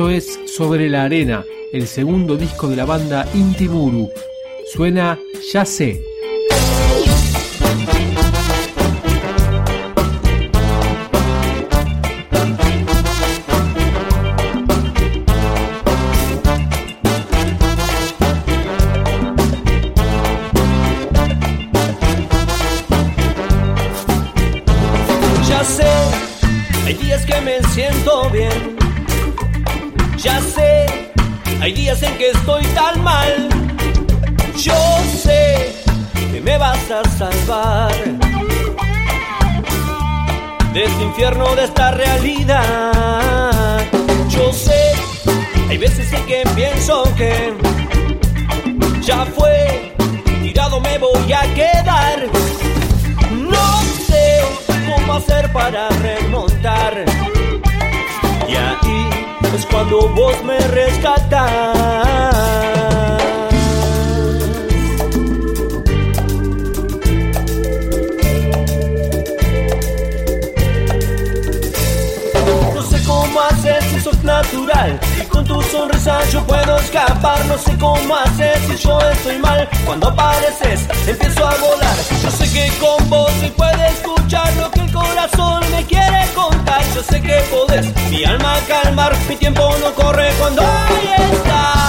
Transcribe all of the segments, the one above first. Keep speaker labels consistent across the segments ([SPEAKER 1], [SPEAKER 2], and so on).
[SPEAKER 1] Esto es Sobre la Arena, el segundo disco de la banda Intimuru. Suena Ya sé.
[SPEAKER 2] Hay días en que estoy tan mal. Yo sé que me vas a salvar de este infierno, de esta realidad. Yo sé, hay veces en que pienso que ya fue, tirado me voy a quedar. No sé cómo hacer para remontar. Y ahí es cuando vos me rescatás. No sé cómo hacer si sos natural Y con tu sonrisa yo puedo escapar. No sé cómo hacer si yo estoy mal Cuando apareces empiezo a volar. Yo sé que con vos se puede escuchar Yo sé que podés. Mi alma calmar Mi tiempo no corre cuando ahí estás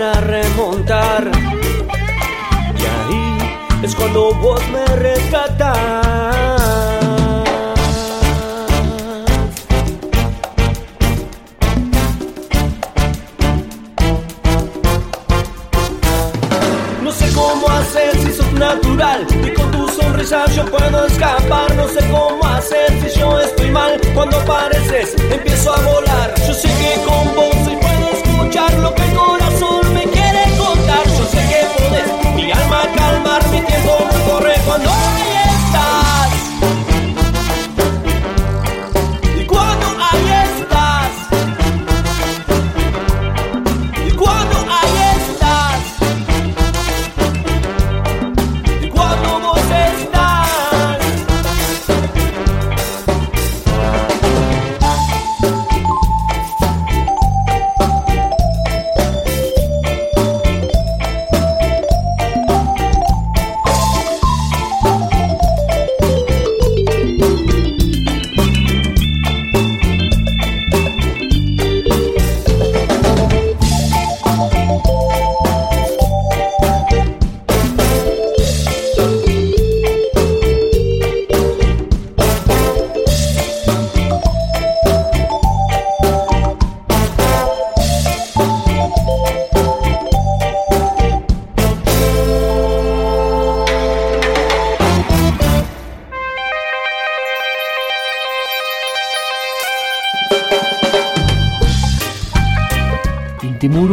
[SPEAKER 2] para remontar. Y ahí es cuando vos me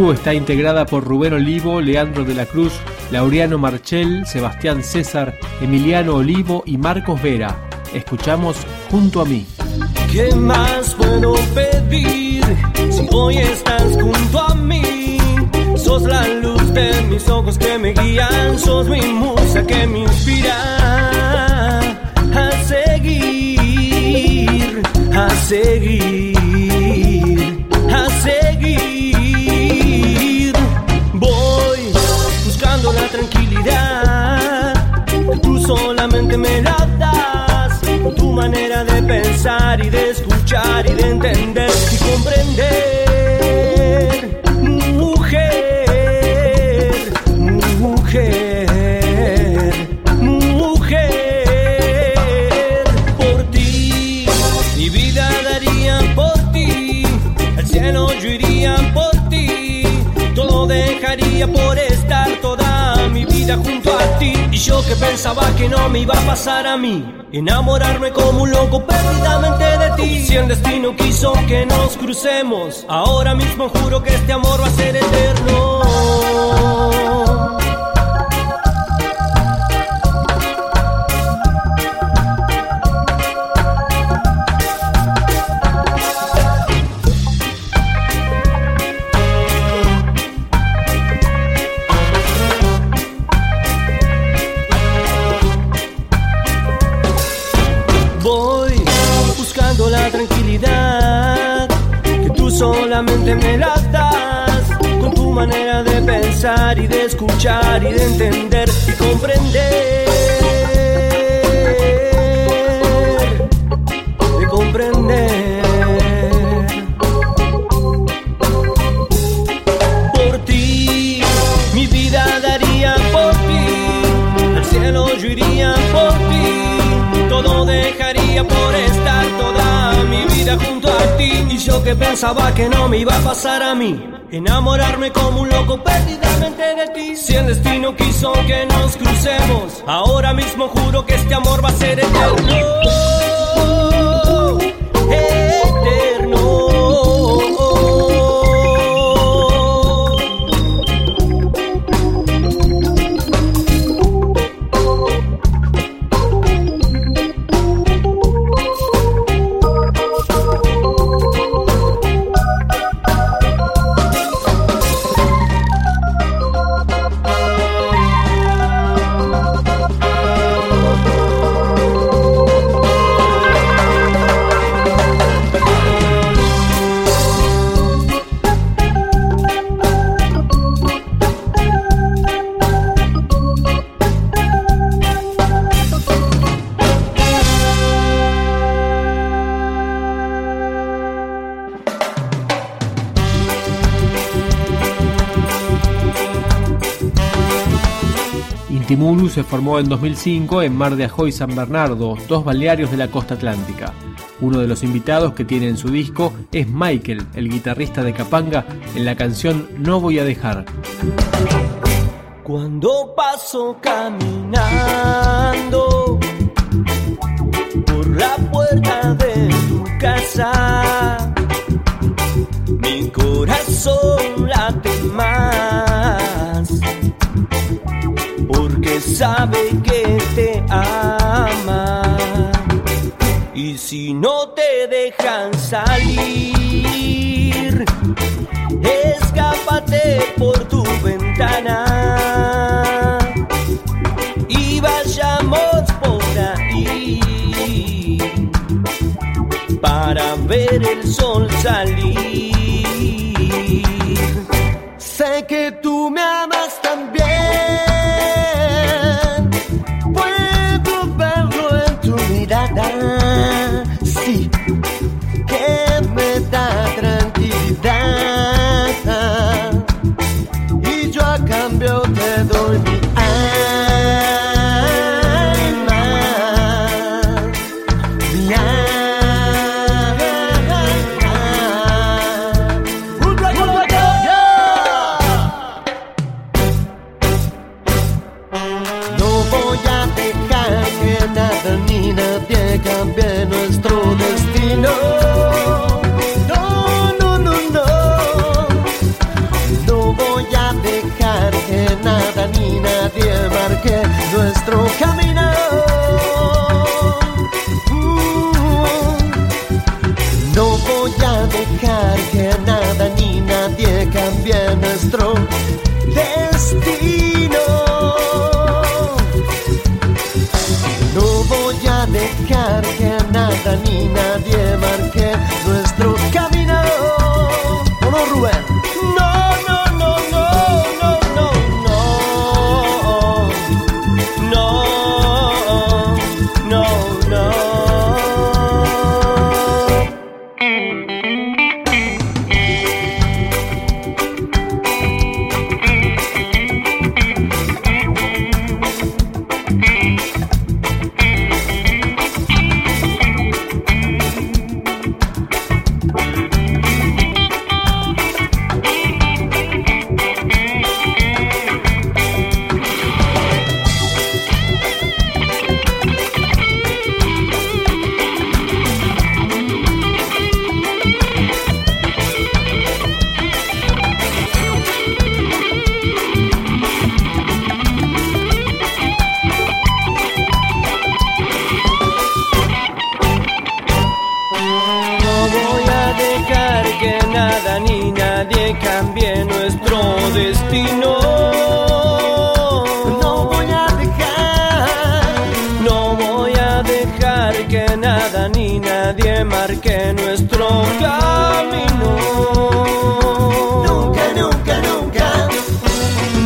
[SPEAKER 1] Intimuru está integrada por Rubén Olivo, Leandro de la Cruz, Laureano Marchel, Sebastián César, Emiliano Olivo y Marcos Vera. Escuchamos Junto a mí.
[SPEAKER 2] ¿Qué más puedo pedir si hoy estás junto a mí? Sos la luz de mis ojos que me guían, sos mi musa que me inspira a seguir, a seguir, me la das, tu manera de de entender y comprender. Mujer, mujer, mujer, por ti mi vida daría por ti, al cielo yo iría por ti, todo dejaría por mi vida a ti. Y yo que pensaba que no me iba a pasar a mí, enamorarme como un loco perdidamente de ti. Si el destino quiso que nos crucemos, ahora mismo juro que este amor va a ser eterno. Solamente me la das con tu manera de pensar y de escuchar y de entender y comprender. De comprender. Por ti, mi vida daría por ti, al cielo yo iría por ti, todo dejaría por estar toda mi vida junto Y yo que pensaba que no me iba a pasar a mí, enamorarme como un loco perdidamente de ti. Si el destino quiso que nos crucemos, ahora mismo juro que este amor va a ser. Eterno.
[SPEAKER 1] Se formó en 2005 en Mar de Ajó y San Bernardo, dos balnearios de la costa atlántica. Uno de los invitados que tiene en su disco es Michael, el guitarrista de Capanga, en la canción No voy a dejar.
[SPEAKER 2] Cuando paso caminando por la puerta de tu casa, sabe que te ama. Y si no te dejan salir, escápate por tu ventana y vayamos por ahí para ver el sol salir. Sé que tú me amas también, ni nadie marque nuestro camino.
[SPEAKER 3] Nunca, nunca, nunca.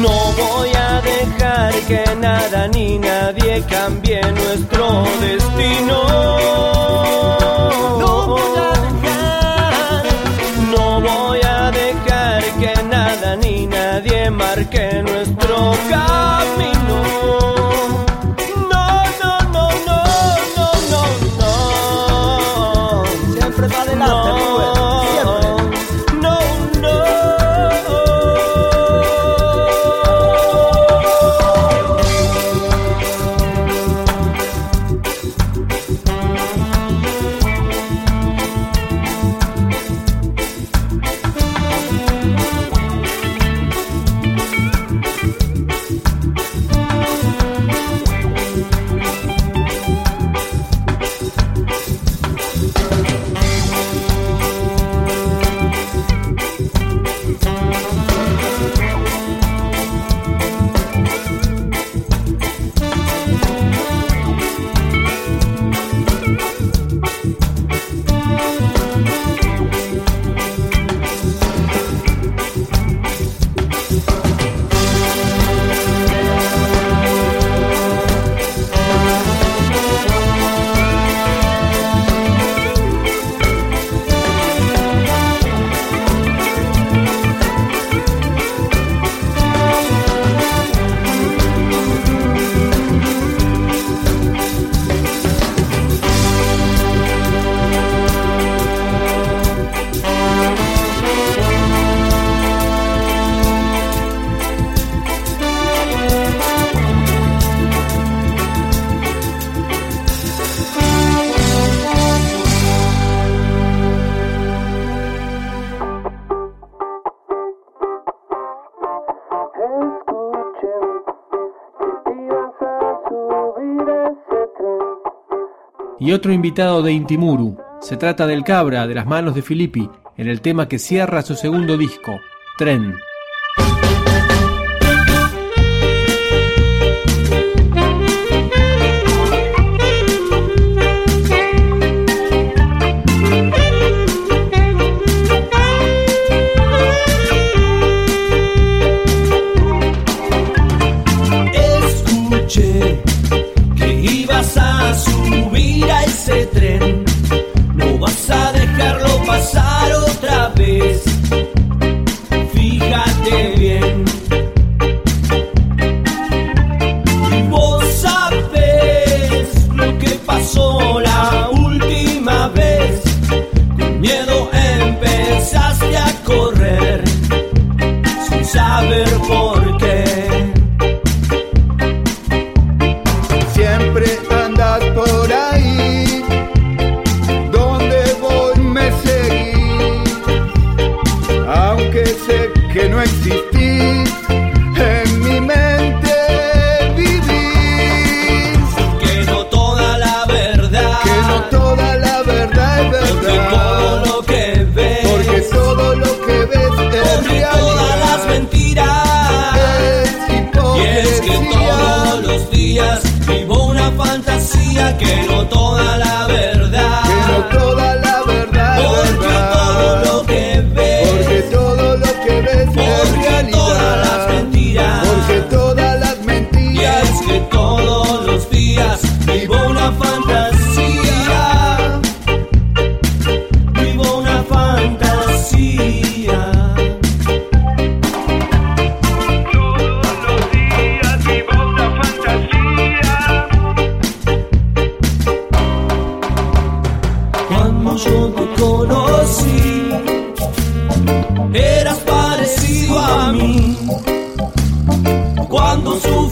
[SPEAKER 2] No voy a dejar que nada ni nadie cambie nuestro destino.
[SPEAKER 3] No voy a dejar.
[SPEAKER 2] No voy a dejar que nada ni nadie marque nuestro camino.
[SPEAKER 1] y otro invitado de Intimuru. Se trata del Cabra de las manos de Filippi en el tema que cierra su segundo disco, Tren.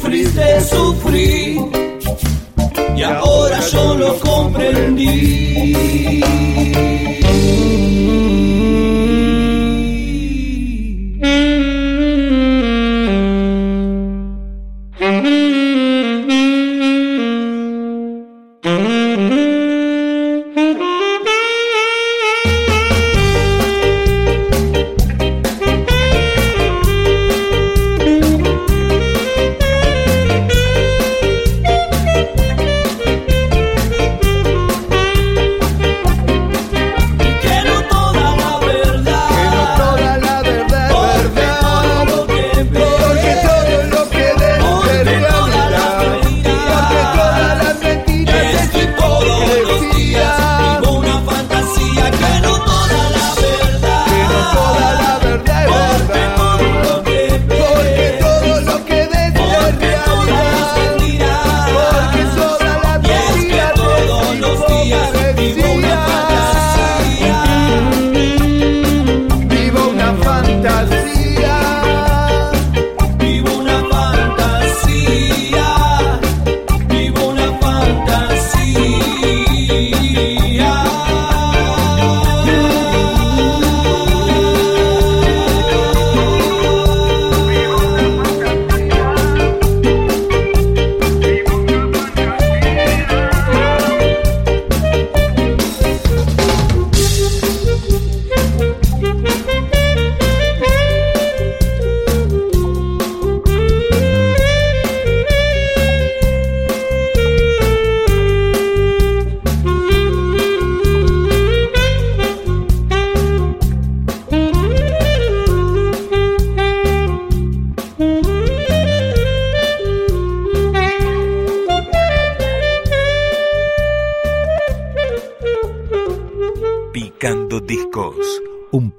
[SPEAKER 2] sufriste, sufrí y ahora yo lo comprendí.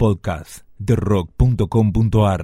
[SPEAKER 4] Podcast de rock.com.ar.